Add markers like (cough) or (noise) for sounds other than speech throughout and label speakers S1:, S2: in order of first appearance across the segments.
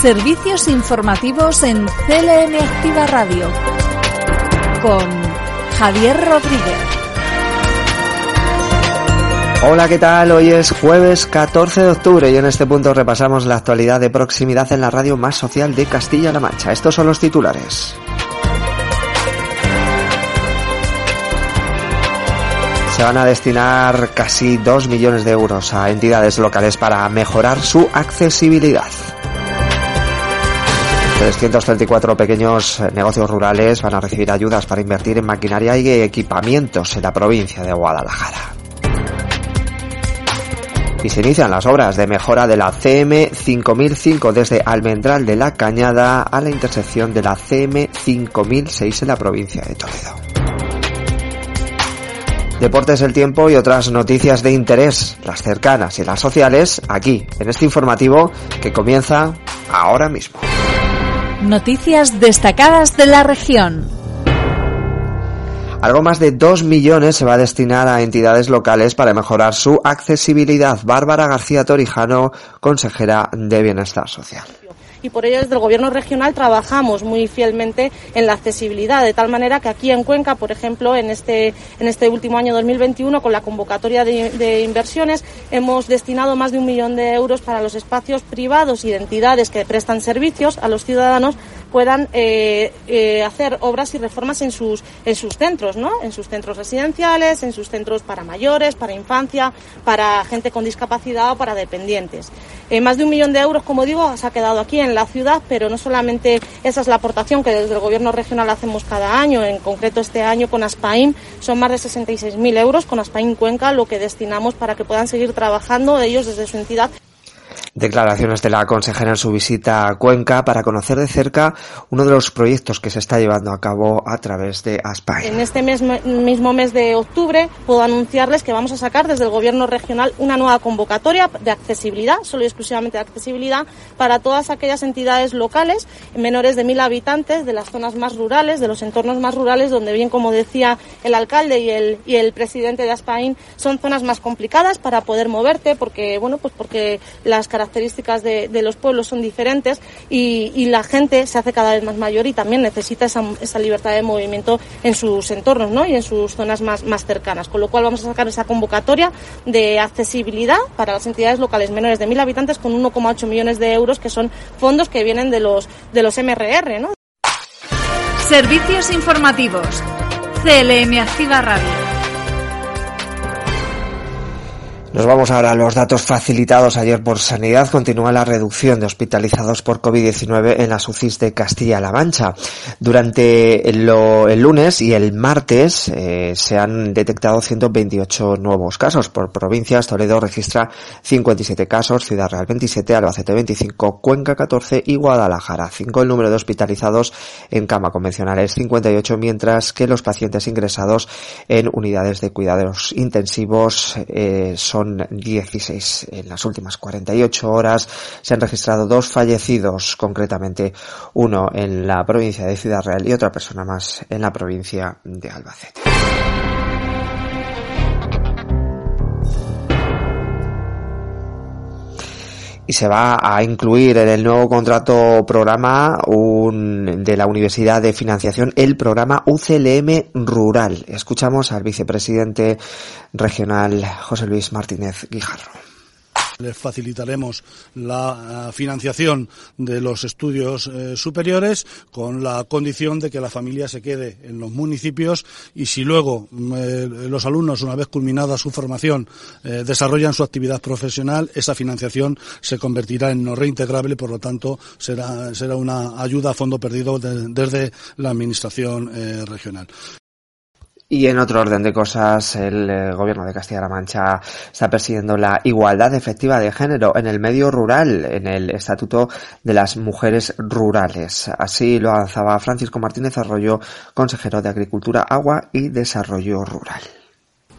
S1: Servicios informativos en CLN Activa Radio con Javier Rodríguez.
S2: Hola, ¿qué tal? Hoy es jueves 14 de octubre y en este punto repasamos la actualidad de proximidad en la radio más social de Castilla-La Mancha. Estos son los titulares. Se van a destinar casi 2 millones de euros a entidades locales para mejorar su accesibilidad. 334 pequeños negocios rurales van a recibir ayudas para invertir en maquinaria y equipamientos en la provincia de Guadalajara. Y se inician las obras de mejora de la CM 5005 desde Almendral de la Cañada a la intersección de la CM 5006 en la provincia de Toledo. Deportes el tiempo y otras noticias de interés, las cercanas y las sociales, aquí, en este informativo que comienza ahora mismo.
S1: Noticias destacadas de la región.
S2: Algo más de 2 millones se va a destinar a entidades locales para mejorar su accesibilidad. Bárbara García Torijano, consejera de Bienestar Social
S3: y por ello desde el Gobierno regional trabajamos muy fielmente en la accesibilidad, de tal manera que aquí en Cuenca, por ejemplo, en este, en este último año 2021, con la convocatoria de, de inversiones, hemos destinado más de un millón de euros para los espacios privados y de entidades que prestan servicios a los ciudadanos puedan eh, eh, hacer obras y reformas en sus, en sus centros, ¿no? En sus centros residenciales, en sus centros para mayores, para infancia, para gente con discapacidad o para dependientes. Eh, más de un millón de euros, como digo, se ha quedado aquí en la ciudad, pero no solamente esa es la aportación que desde el Gobierno regional hacemos cada año, en concreto este año con ASPAIM, son más de 66.000 euros con ASPAIM Cuenca, lo que destinamos para que puedan seguir trabajando ellos desde su entidad
S2: Declaraciones de la consejera en su visita a Cuenca para conocer de cerca uno de los proyectos que se está llevando a cabo a través de ASPAI.
S3: En este mismo mes de octubre puedo anunciarles que vamos a sacar desde el Gobierno regional una nueva convocatoria de accesibilidad, solo y exclusivamente de accesibilidad, para todas aquellas entidades locales menores de mil habitantes de las zonas más rurales, de los entornos más rurales, donde bien como decía el alcalde y el, y el presidente de ASPAIN, son zonas más complicadas para poder moverte porque, bueno, pues porque las características de, los pueblos son diferentes y, la gente se hace cada vez más mayor y también necesita esa, libertad de movimiento en sus entornos ¿no? y en sus zonas más, cercanas. Con lo cual vamos a sacar esa convocatoria de accesibilidad para las entidades locales menores de mil habitantes con 1,8 millones de euros que son fondos que vienen de los, de los MRR. ¿no?
S1: Servicios informativos. CLM Activa Radio.
S2: Nos vamos ahora a los datos facilitados ayer por Sanidad. Continúa la reducción de hospitalizados por COVID-19 en las UCIs de Castilla-La Mancha. Durante el, lunes y el martes eh, se han detectado 128 nuevos casos por provincias. Toledo registra 57 casos, Ciudad Real 27, Albacete 25, Cuenca 14 y Guadalajara 5. El número de hospitalizados en cama convencional es 58, mientras que los pacientes ingresados en unidades de cuidados intensivos eh, son son 16. En las últimas 48 horas se han registrado dos fallecidos, concretamente uno en la provincia de Ciudad Real y otra persona más en la provincia de Albacete. Y se va a incluir en el nuevo contrato programa de la Universidad de Financiación el programa UCLM Rural. Escuchamos al vicepresidente regional José Luis Martínez Guijarro.
S4: Les facilitaremos la eh, financiación de los estudios eh, superiores con la condición de que la familia se quede en los municipios y si luego mm, eh, los alumnos, una vez culminada su formación, desarrollan su actividad profesional, esa financiación se convertirá en no reintegrable, por lo tanto será, será una ayuda a fondo perdido desde la Administración regional.
S2: Y en otro orden de cosas, el eh, gobierno de Castilla-La Mancha está persiguiendo la igualdad efectiva de género en el medio rural, en el Estatuto de las Mujeres Rurales. Así lo avanzaba Francisco Martínez Arroyo, consejero de Agricultura, Agua y Desarrollo Rural.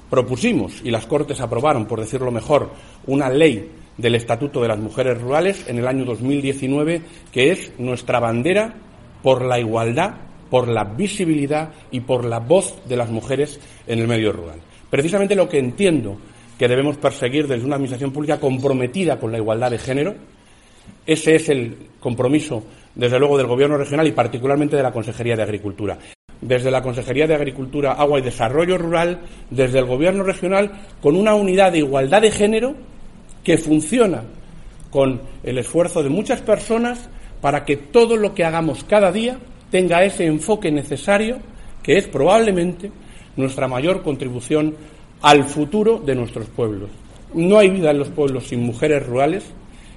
S5: Propusimos, y las Cortes aprobaron, por decirlo mejor, una ley del Estatuto de las Mujeres Rurales en el año 2019, que es nuestra bandera por la igualdad por la visibilidad y por la voz de las mujeres en el medio rural. Precisamente lo que entiendo que debemos perseguir desde una administración pública comprometida con la igualdad de género Ese es el compromiso, desde luego, del Gobierno regional y particularmente de la Consejería de Agricultura. Desde la Consejería de Agricultura, Agua y Desarrollo Rural, desde el Gobierno regional, con una unidad de igualdad de género que funciona con el esfuerzo de muchas personas para que todo lo que hagamos cada día tenga ese enfoque necesario que es probablemente nuestra mayor contribución al futuro de nuestros pueblos. No hay vida en los pueblos sin mujeres rurales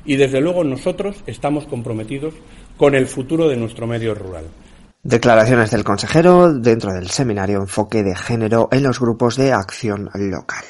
S5: y desde luego nosotros estamos comprometidos con el futuro de nuestro medio rural.
S2: Declaraciones del consejero dentro del seminario Enfoque de Género en los grupos de acción local.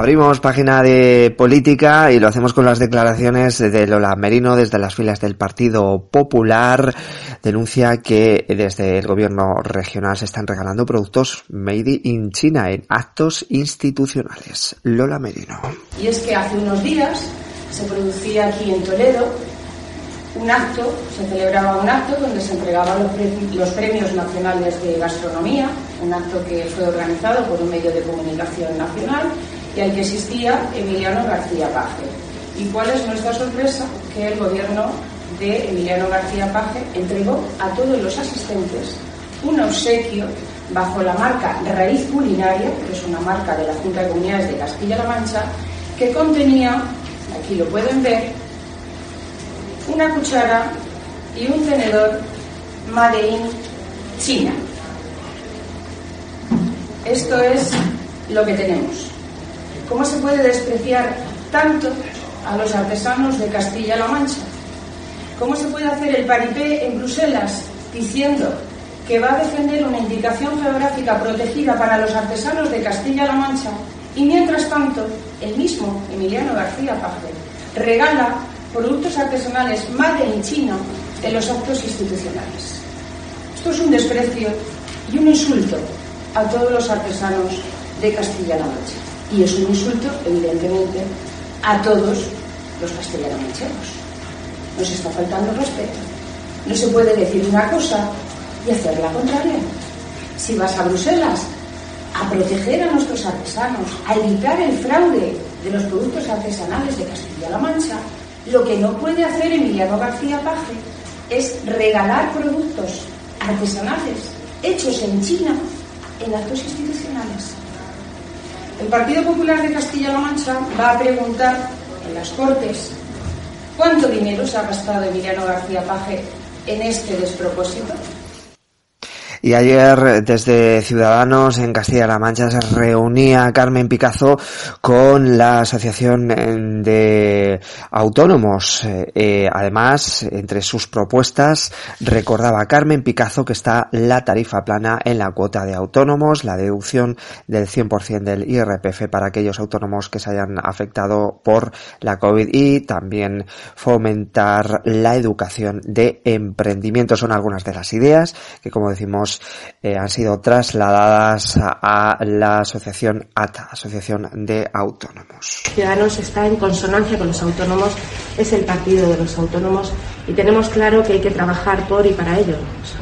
S2: Abrimos página de política y lo hacemos con las declaraciones de Lola Merino desde las filas del Partido Popular. Denuncia que desde el gobierno regional se están regalando productos made in China en actos institucionales. Lola Merino.
S6: Y es que hace unos días se producía aquí en Toledo un acto, se celebraba un acto donde se entregaban los, premios nacionales de gastronomía, un acto que fue organizado por un medio de comunicación nacional y que asistía Emiliano García Paje. ¿Y cuál es nuestra sorpresa? Que el gobierno de Emiliano García Paje entregó a todos los asistentes un obsequio bajo la marca Raíz Culinaria, que es una marca de la Junta de Comunidades de Castilla-La Mancha, que contenía, aquí lo pueden ver, una cuchara y un tenedor Made in China. Esto es lo que tenemos. ¿Cómo se puede despreciar tanto a los artesanos de Castilla-La Mancha? ¿Cómo se puede hacer el paripé en Bruselas diciendo que va a defender una indicación geográfica protegida para los artesanos de Castilla-La Mancha y mientras tanto el mismo Emiliano García Paje regala productos artesanales made in China en los actos institucionales? Esto es un desprecio y un insulto a todos los artesanos de Castilla-La Mancha. Y es un insulto, evidentemente, a todos los castellano-manchegos. Nos está faltando respeto. No se puede decir una cosa y hacer la contraria. Si vas a Bruselas a proteger a nuestros artesanos, a evitar el fraude de los productos artesanales de Castilla-La Mancha, lo que no puede hacer Emiliano García Paje es regalar productos artesanales hechos en China en actos institucionales. El Partido Popular de Castilla-La Mancha va a preguntar en las Cortes cuánto dinero se ha gastado Emiliano García Paje en este despropósito.
S2: Y ayer desde Ciudadanos en Castilla-La Mancha se reunía Carmen Picazo con la Asociación de Autónomos. Eh, además, entre sus propuestas recordaba Carmen Picazo que está la tarifa plana en la cuota de autónomos, la deducción del 100% del IRPF para aquellos autónomos que se hayan afectado por la COVID y también fomentar la educación de emprendimiento. Son algunas de las ideas que, como decimos, eh, han sido trasladadas a, la asociación ATA, Asociación de Autónomos.
S7: Ciudadanos está en consonancia con los autónomos, es el partido de los autónomos y tenemos claro que hay que trabajar por y para ellos.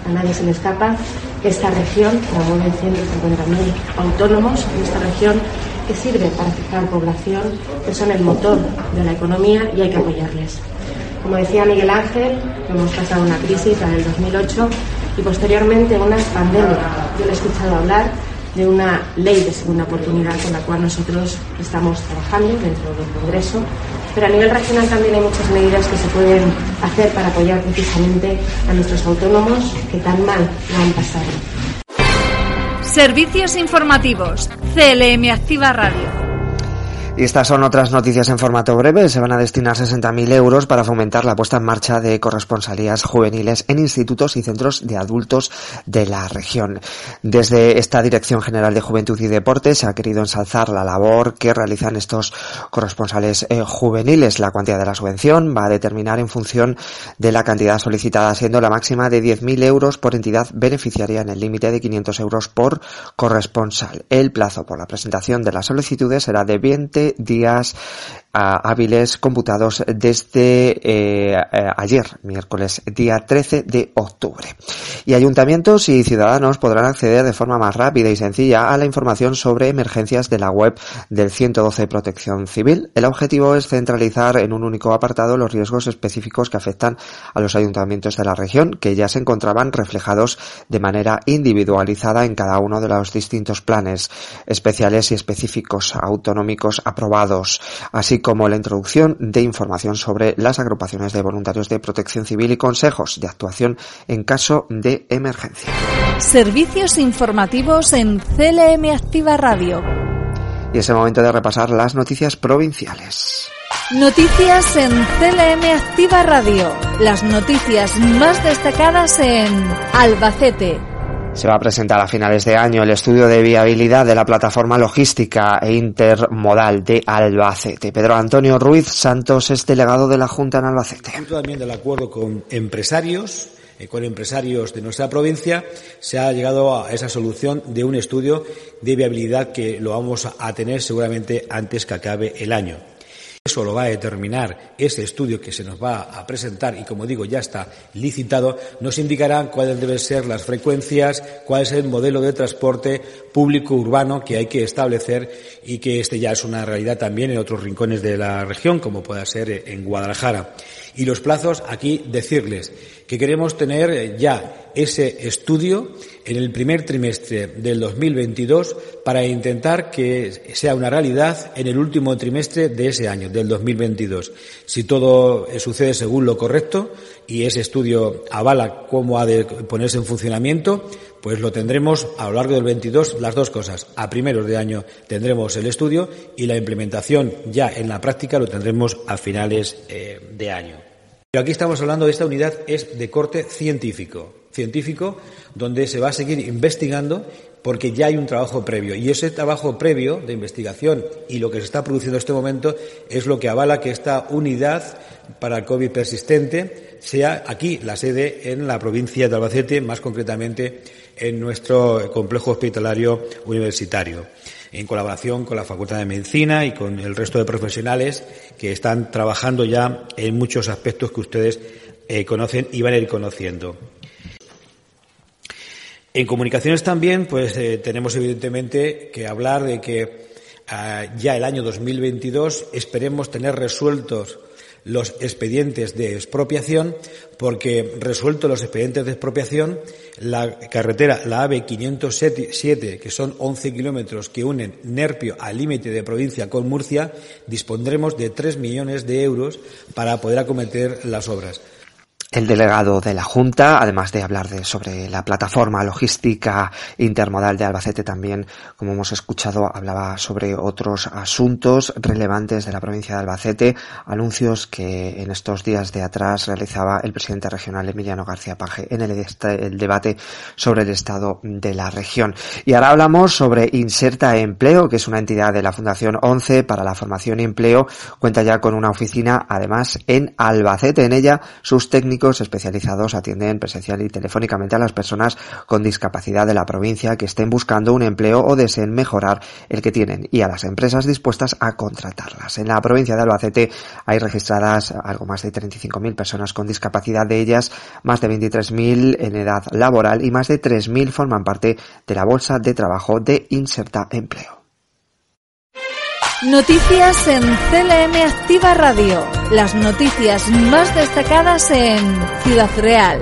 S7: A nadie se le escapa que esta región promueve 150.000 autónomos en esta región que sirve para fijar población, que son el motor de la economía y hay que apoyarles. Como decía Miguel Ángel, hemos pasado una crisis, la del 2008, y posteriormente una pandemia. Yo le he escuchado hablar de una ley de segunda oportunidad con la cual nosotros estamos trabajando dentro del Congreso, pero a nivel regional también hay muchas medidas que se pueden hacer para apoyar precisamente a nuestros autónomos que tan mal lo han pasado.
S1: Servicios informativos. CLM Activa Radio.
S2: Y estas son otras noticias en formato breve. Se van a destinar 60.000 euros para fomentar la puesta en marcha de corresponsalías juveniles en institutos y centros de adultos de la región. Desde esta Dirección General de Juventud y Deporte se ha querido ensalzar la labor que realizan estos corresponsales eh, juveniles. La cuantía de la subvención va a determinar en función de la cantidad solicitada, siendo la máxima de 10.000 euros por entidad beneficiaria en el límite de 500 euros por corresponsal. El plazo por la presentación de las solicitudes será de 20 de días hábiles computados desde eh, ayer, miércoles día 13 de octubre. Y ayuntamientos y ciudadanos podrán acceder de forma más rápida y sencilla a la información sobre emergencias de la web del 112 Protección Civil. El objetivo es centralizar en un único apartado los riesgos específicos que afectan a los ayuntamientos de la región, que ya se encontraban reflejados de manera individualizada en cada uno de los distintos planes especiales y específicos autonómicos aprobados, así como la introducción de información sobre las agrupaciones de voluntarios de protección civil y consejos de actuación en caso de emergencia.
S1: Servicios informativos en CLM Activa Radio.
S2: Y es el momento de repasar las noticias provinciales.
S1: Noticias en CLM Activa Radio. Las noticias más destacadas en Albacete.
S2: Se va a presentar a finales de año el estudio de viabilidad de la plataforma logística e intermodal de Albacete. Pedro Antonio Ruiz Santos es delegado de la Junta en Albacete.
S8: También del acuerdo con empresarios eh, con empresarios de nuestra provincia, se ha llegado a esa solución de un estudio de viabilidad que lo vamos a tener seguramente antes que acabe el año. Eso lo va a determinar ese estudio que se nos va a presentar y, como digo, ya está licitado, nos indicará cuáles deben ser las frecuencias, cuál es el modelo de transporte público urbano que hay que establecer y que este ya es una realidad también en otros rincones de la región, como pueda ser en Guadalajara. Y los plazos, aquí decirles que queremos tener ya ese estudio en el primer trimestre del 2022 para intentar que sea una realidad en el último trimestre de ese año, del 2022. Si todo sucede según lo correcto y ese estudio avala cómo ha de ponerse en funcionamiento, pues lo tendremos a lo largo del 22 las dos cosas. A primeros de año tendremos el estudio y la implementación ya en la práctica lo tendremos a finales eh, de año. Pero aquí estamos hablando de esta unidad es de corte científico, científico donde se va a seguir investigando porque ya hay un trabajo previo y ese trabajo previo de investigación y lo que se está produciendo en este momento es lo que avala que esta unidad para el COVID persistente sea aquí la sede en la provincia de Albacete, más concretamente en nuestro complejo hospitalario universitario en colaboración con la Facultad de Medicina y con el resto de profesionales que están trabajando ya en muchos aspectos que ustedes eh, conocen y van a ir conociendo. En comunicaciones también, pues eh, tenemos evidentemente que hablar de que ah, ya el año 2022 esperemos tener resueltos los expedientes de expropiación, porque resueltos los expedientes de expropiación, la carretera, la AVE 507, que son 11 kilómetros que unen Nerpio al límite de provincia con Murcia, dispondremos de 3 millones de euros para poder acometer las obras.
S2: El delegado de la Junta, además de hablar de, sobre la plataforma logística intermodal de Albacete, también, como hemos escuchado, hablaba sobre otros asuntos relevantes de la provincia de Albacete, anuncios que en estos días de atrás realizaba el presidente regional Emiliano García Paje en el, el debate sobre el estado de la región. Y ahora hablamos sobre Inserta Empleo, que es una entidad de la Fundación 11 para la formación y empleo. Cuenta ya con una oficina, además, en Albacete. En ella, sus técnicos especializados atienden presencial y telefónicamente a las personas con discapacidad de la provincia que estén buscando un empleo o deseen mejorar el que tienen y a las empresas dispuestas a contratarlas. En la provincia de Albacete hay registradas algo más de 35.000 personas con discapacidad, de ellas más de 23.000 en edad laboral y más de 3.000 forman parte de la bolsa de trabajo de Inserta Empleo.
S1: Noticias en CLM Activa Radio. Las noticias más destacadas en Ciudad Real.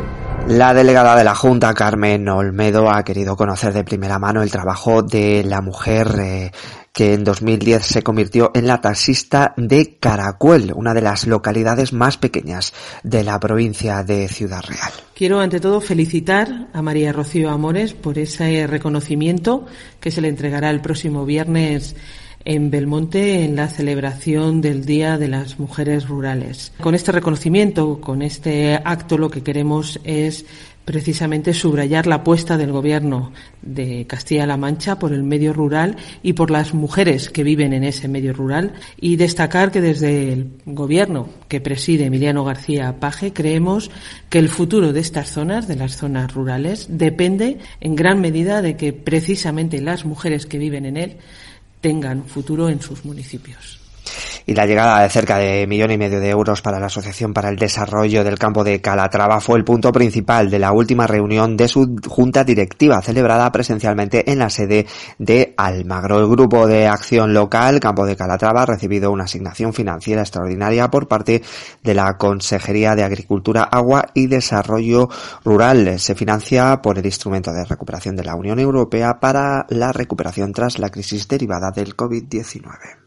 S2: La delegada de la Junta, Carmen Olmedo, ha querido conocer de primera mano el trabajo de la mujer eh, que en 2010 se convirtió en la taxista de Caracuel, una de las localidades más pequeñas de la provincia de Ciudad Real.
S9: Quiero ante todo felicitar a María Rocío Amores por ese reconocimiento que se le entregará el próximo viernes en Belmonte en la celebración del Día de las Mujeres Rurales. Con este reconocimiento, con este acto, lo que queremos es precisamente subrayar la apuesta del Gobierno de Castilla-La Mancha por el medio rural y por las mujeres que viven en ese medio rural y destacar que desde el Gobierno que preside Emiliano García Paje creemos que el futuro de estas zonas, de las zonas rurales, depende en gran medida de que precisamente las mujeres que viven en él tengan futuro en sus municipios
S2: y la llegada de cerca de millón y medio de euros para la Asociación para el Desarrollo del Campo de Calatrava fue el punto principal de la última reunión de su junta directiva celebrada presencialmente en la sede de Almagro. El grupo de acción local Campo de Calatrava ha recibido una asignación financiera extraordinaria por parte de la Consejería de Agricultura, Agua y Desarrollo Rural. Se financia por el instrumento de recuperación de la Unión Europea para la recuperación tras la crisis derivada del COVID-19.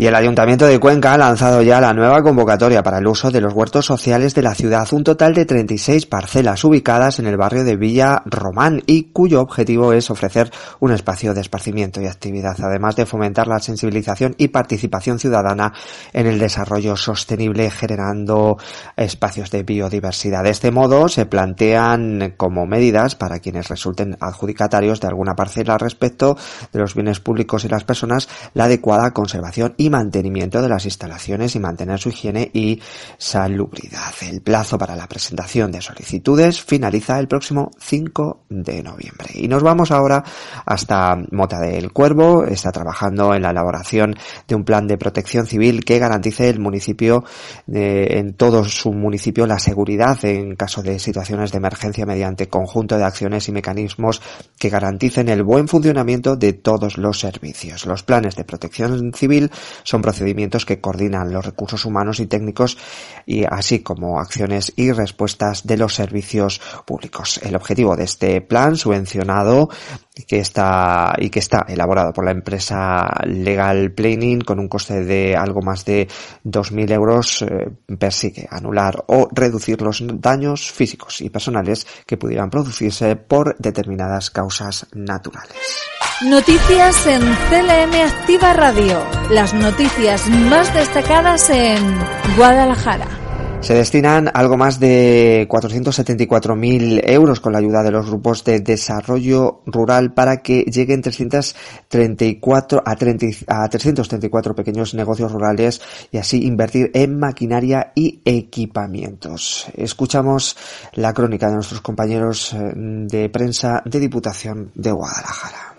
S2: Y el Ayuntamiento de Cuenca ha lanzado ya la nueva convocatoria para el uso de los huertos sociales de la ciudad, un total de 36 parcelas ubicadas en el barrio de Villa Román y cuyo objetivo es ofrecer un espacio de esparcimiento y actividad, además de fomentar la sensibilización y participación ciudadana en el desarrollo sostenible generando espacios de biodiversidad. De este modo se plantean como medidas para quienes resulten adjudicatarios de alguna parcela respecto de los bienes públicos y las personas la adecuada conservación y mantenimiento de las instalaciones y mantener su higiene y salubridad. El plazo para la presentación de solicitudes finaliza el próximo 5 de noviembre. Y nos vamos ahora hasta Mota del Cuervo. Está trabajando en la elaboración de un plan de protección civil que garantice el municipio, eh, en todo su municipio, la seguridad en caso de situaciones de emergencia mediante conjunto de acciones y mecanismos que garanticen el buen funcionamiento de todos los servicios. Los planes de protección civil son procedimientos que coordinan los recursos humanos y técnicos y así como acciones y respuestas de los servicios públicos. El objetivo de este plan subvencionado que está y que está elaborado por la empresa Legal Planning con un coste de algo más de 2.000 euros eh, persigue anular o reducir los daños físicos y personales que pudieran producirse por determinadas causas naturales.
S1: Noticias en CLM Activa Radio. Las noticias más destacadas en Guadalajara.
S2: Se destinan algo más de 474.000 euros con la ayuda de los grupos de desarrollo rural para que lleguen 334 a, 30, a 334 pequeños negocios rurales y así invertir en maquinaria y equipamientos. Escuchamos la crónica de nuestros compañeros eh, de prensa de Diputación de Guadalajara.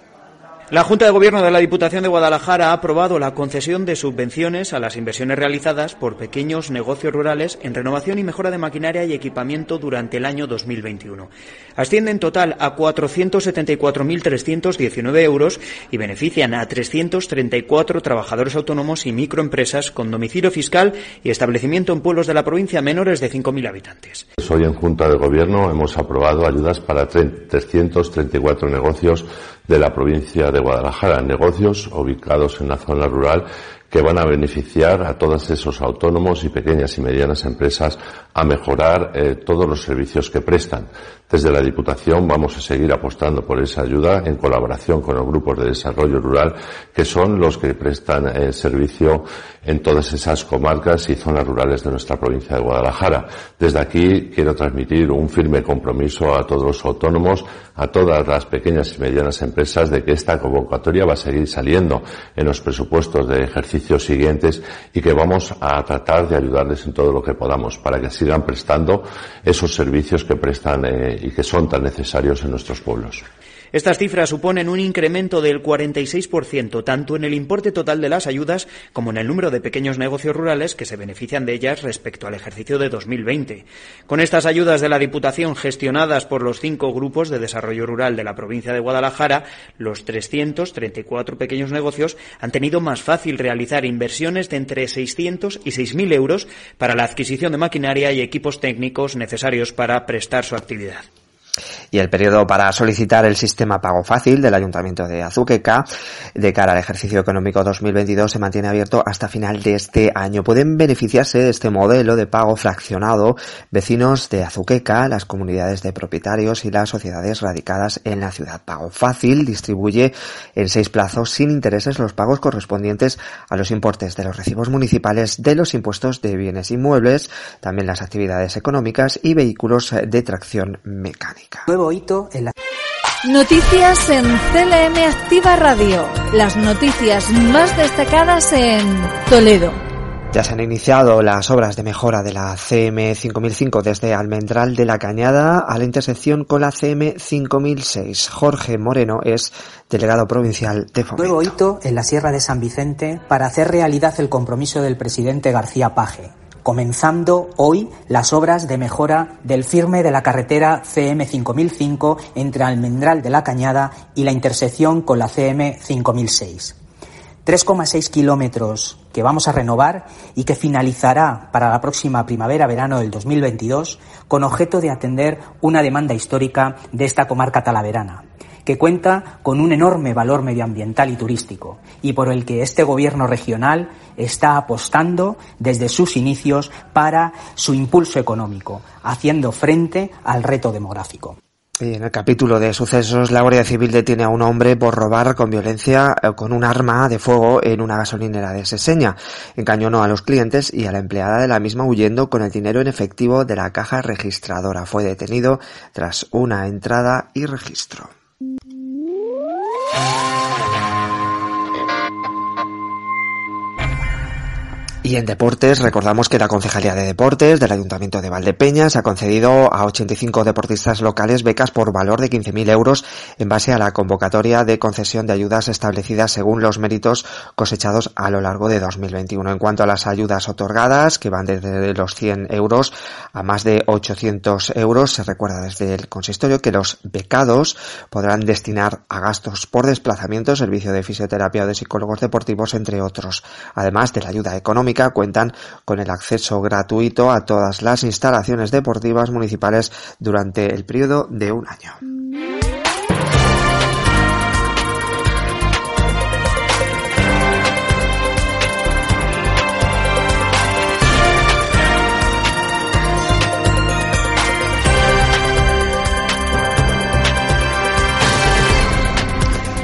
S10: La Junta de Gobierno de la Diputación de Guadalajara ha aprobado la concesión de subvenciones a las inversiones realizadas por pequeños negocios rurales en renovación y mejora de maquinaria y equipamiento durante el año 2021. Ascienden en total a 474.319 euros y benefician a 334 trabajadores autónomos y microempresas con domicilio fiscal y establecimiento en pueblos de la provincia menores de 5.000 habitantes.
S11: Hoy en Junta de Gobierno hemos aprobado ayudas para 334 negocios de la provincia de Guadalajara, negocios ubicados en la zona rural que van a beneficiar a todos esos autónomos y pequeñas y medianas empresas a mejorar eh, todos los servicios que prestan. Desde la Diputación vamos a seguir apostando por esa ayuda en colaboración con los grupos de desarrollo rural que son los que prestan eh, servicio en todas esas comarcas y zonas rurales de nuestra provincia de Guadalajara. Desde aquí quiero transmitir un firme compromiso a todos los autónomos, a todas las pequeñas y medianas empresas de que esta convocatoria va a seguir saliendo en los presupuestos de ejercicio siguientes y que vamos a tratar de ayudarles en todo lo que podamos para que sigan prestando esos servicios que prestan eh, y que son tan necesarios en nuestros pueblos.
S10: Estas cifras suponen un incremento del 46% tanto en el importe total de las ayudas como en el número de pequeños negocios rurales que se benefician de ellas respecto al ejercicio de 2020. Con estas ayudas de la Diputación gestionadas por los cinco grupos de desarrollo rural de la provincia de Guadalajara, los 334 pequeños negocios han tenido más fácil realizar inversiones de entre 600 y 6.000 euros para la adquisición de maquinaria y equipos técnicos necesarios para prestar su actividad
S2: y el periodo para solicitar el sistema pago fácil del Ayuntamiento de Azuqueca de cara al ejercicio económico 2022 se mantiene abierto hasta final de este año. Pueden beneficiarse de este modelo de pago fraccionado vecinos de Azuqueca, las comunidades de propietarios y las sociedades radicadas en la ciudad. Pago fácil distribuye en seis plazos sin intereses los pagos correspondientes a los importes de los recibos municipales, de los impuestos de bienes inmuebles, también las actividades económicas y vehículos de tracción mecánica.
S1: Noticias en CLM Activa Radio. Las noticias más destacadas en Toledo.
S2: Ya se han iniciado las obras de mejora de la CM 5005 desde Almendral de la Cañada a la intersección con la CM 5006. Jorge Moreno es delegado provincial de Fomento.
S12: Nuevo hito en la Sierra de San Vicente para hacer realidad el compromiso del presidente García Paje, comenzando hoy las obras de mejora del firme de la carretera CM 5005 entre Almendral de la Cañada y la intersección con la CM 5006. 3,6 kilómetros que vamos a renovar y que finalizará para la próxima primavera-verano del 2022 con objeto de atender una demanda histórica de esta comarca talaverana que cuenta con un enorme valor medioambiental y turístico y por el que este gobierno regional está apostando desde sus inicios para su impulso económico, haciendo frente al reto demográfico.
S2: Y en el capítulo de sucesos, la Guardia Civil detiene a un hombre por robar con violencia eh, con un arma de fuego en una gasolinera de Seseña. Encañonó a los clientes y a la empleada de la misma huyendo con el dinero en efectivo de la caja registradora. Fue detenido tras una entrada y registro. Bye. (laughs) Y en deportes, recordamos que la Concejalía de Deportes del Ayuntamiento de Valdepeñas ha concedido a 85 deportistas locales becas por valor de 15.000 euros en base a la convocatoria de concesión de ayudas establecidas según los méritos cosechados a lo largo de 2021. En cuanto a las ayudas otorgadas, que van desde los 100 euros a más de 800 euros, se recuerda desde el consistorio que los becados podrán destinar a gastos por desplazamiento, servicio de fisioterapia o de psicólogos deportivos, entre otros, además de la ayuda económica cuentan con el acceso gratuito a todas las instalaciones deportivas municipales durante el periodo de un año.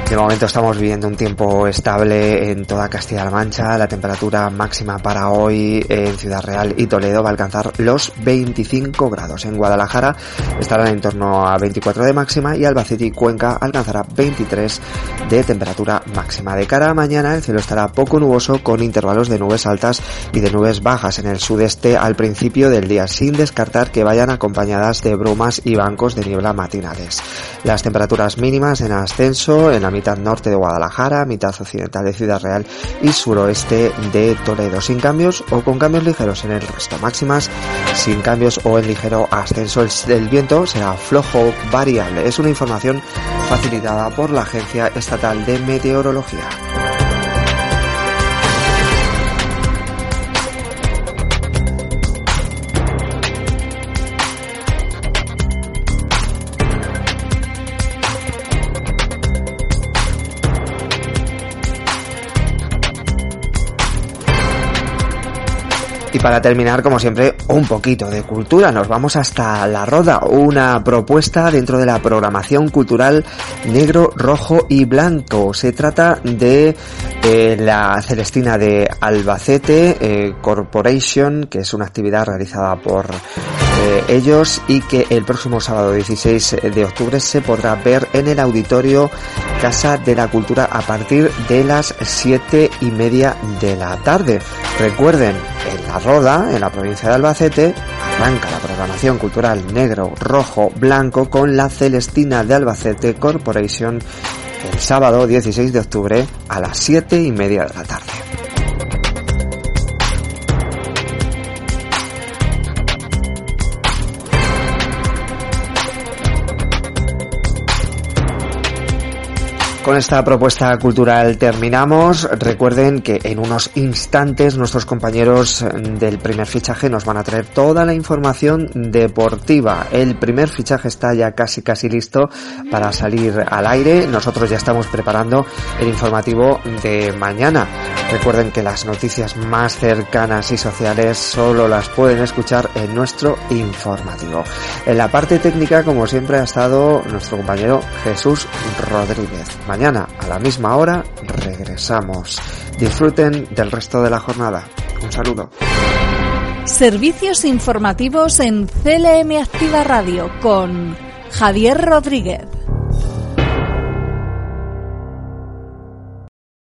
S2: De momento estamos viviendo un tiempo estable en toda Castilla-La Mancha. La temperatura máxima para hoy en Ciudad Real y Toledo va a alcanzar los 25 grados. En Guadalajara estarán en torno a 24 de máxima y Albacete y Cuenca alcanzará 23 de temperatura máxima. De cara a mañana el cielo estará poco nuboso con intervalos de nubes altas y de nubes bajas en el sudeste al principio del día, sin descartar que vayan acompañadas de brumas y bancos de niebla matinales. Las temperaturas mínimas en ascenso en la mitad norte de Guadalajara, mitad occidental de Ciudad Real y suroeste de Toledo, sin cambios o con cambios ligeros en el resto. Máximas sin cambios o en ligero ascenso. El, viento será flojo variable. Es una información facilitada por la Agencia Estatal de Meteorología. Y para terminar, como siempre, un poquito de cultura. Nos vamos hasta La Roda, una propuesta dentro de la programación cultural negro, rojo y blanco. Se trata de eh, la Celestina de Albacete eh, Corporation, que es una actividad realizada por eh, ellos y que el próximo sábado 16 de octubre se podrá ver en el auditorio Casa de la Cultura a partir de las siete y media de la tarde. Recuerden, en La Roda, en la provincia de Albacete, arranca la programación cultural negro, rojo, blanco con la Celestina de Albacete Corporation el sábado 16 de octubre a las siete y media de la tarde. Con esta propuesta cultural terminamos. Recuerden que en unos instantes nuestros compañeros del primer fichaje nos van a traer toda la información deportiva. El primer fichaje está ya casi casi listo para salir al aire. Nosotros ya estamos preparando el informativo de mañana. Recuerden que las noticias más cercanas y sociales solo las pueden escuchar en nuestro informativo. En la parte técnica, como siempre, ha estado nuestro compañero Jesús Rodríguez mañana a la misma hora regresamos. Disfruten del resto de la jornada. Un saludo.
S1: Servicios informativos en CLM Activa Radio con Javier Rodríguez.